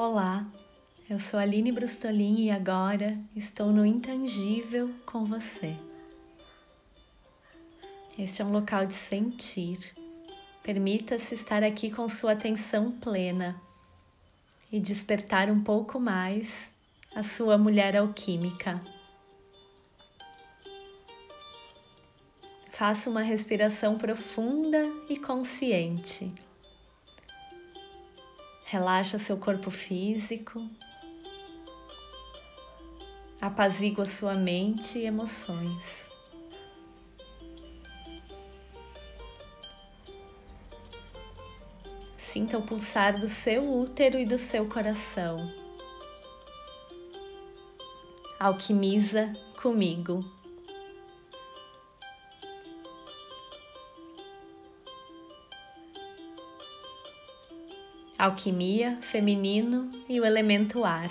Olá, eu sou Aline Brustolin e agora estou no intangível com você. Este é um local de sentir. Permita-se estar aqui com sua atenção plena e despertar um pouco mais a sua mulher alquímica. Faça uma respiração profunda e consciente. Relaxa seu corpo físico, apazigua sua mente e emoções. Sinta o pulsar do seu útero e do seu coração. Alquimiza comigo. Alquimia, feminino e o elemento ar.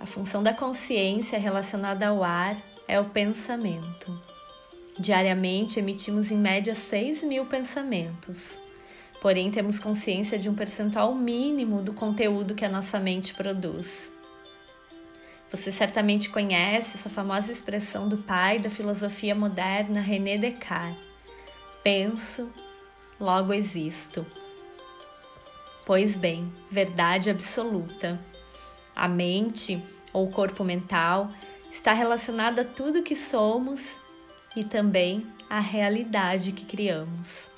A função da consciência relacionada ao ar é o pensamento. Diariamente emitimos em média 6 mil pensamentos, porém temos consciência de um percentual mínimo do conteúdo que a nossa mente produz. Você certamente conhece essa famosa expressão do pai da filosofia moderna, René Descartes: penso, logo existo. Pois bem, verdade absoluta. A mente ou corpo mental está relacionada a tudo que somos e também à realidade que criamos.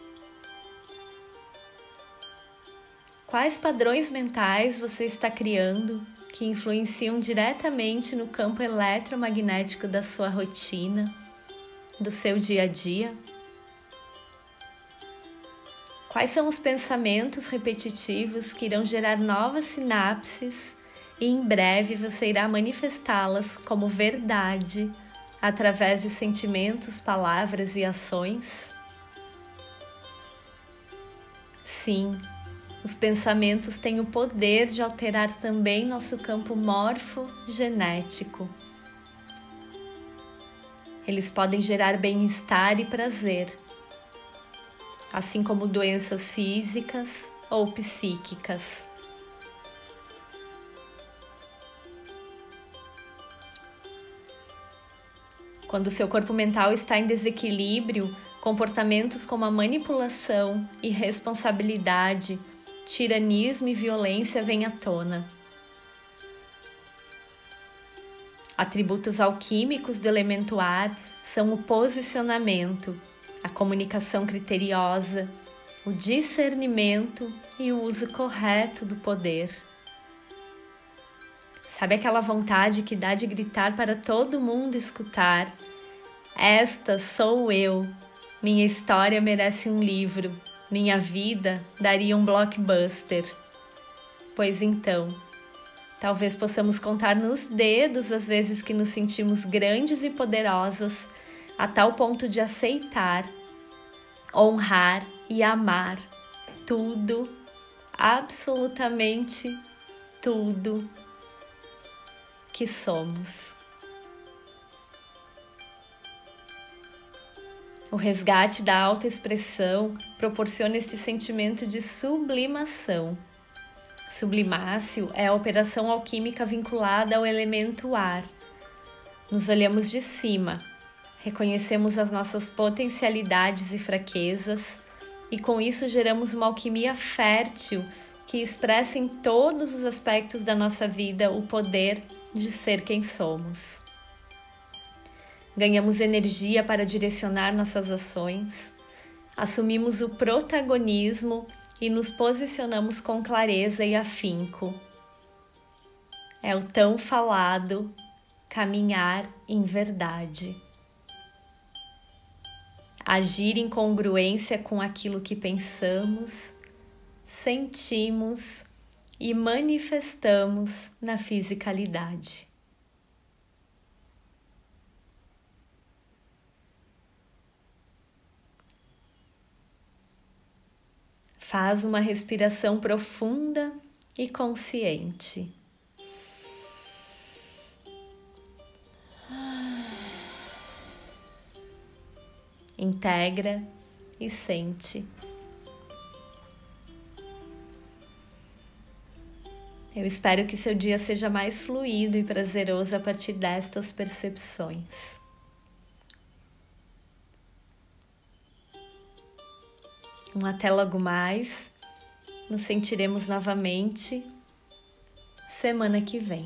Quais padrões mentais você está criando que influenciam diretamente no campo eletromagnético da sua rotina, do seu dia a dia? Quais são os pensamentos repetitivos que irão gerar novas sinapses e em breve você irá manifestá-las como verdade através de sentimentos, palavras e ações? Sim, os pensamentos têm o poder de alterar também nosso campo morfogenético. Eles podem gerar bem-estar e prazer assim como doenças físicas ou psíquicas. Quando seu corpo mental está em desequilíbrio, comportamentos como a manipulação, irresponsabilidade, tiranismo e violência vêm à tona. Atributos alquímicos do elemento ar são o posicionamento, a comunicação criteriosa, o discernimento e o uso correto do poder. Sabe aquela vontade que dá de gritar para todo mundo escutar? Esta sou eu. Minha história merece um livro. Minha vida daria um blockbuster. Pois então, talvez possamos contar nos dedos as vezes que nos sentimos grandes e poderosas a tal ponto de aceitar, honrar e amar tudo, absolutamente tudo que somos. O resgate da autoexpressão proporciona este sentimento de sublimação. Sublimácio é a operação alquímica vinculada ao elemento ar. Nos olhamos de cima, reconhecemos as nossas potencialidades e fraquezas, e com isso geramos uma alquimia fértil que expressa em todos os aspectos da nossa vida o poder de ser quem somos. Ganhamos energia para direcionar nossas ações, assumimos o protagonismo e nos posicionamos com clareza e afinco. É o tão falado caminhar em verdade agir em congruência com aquilo que pensamos, sentimos e manifestamos na fisicalidade. Faz uma respiração profunda e consciente. Integra e sente. Eu espero que seu dia seja mais fluido e prazeroso a partir destas percepções. Um até logo mais. Nos sentiremos novamente semana que vem.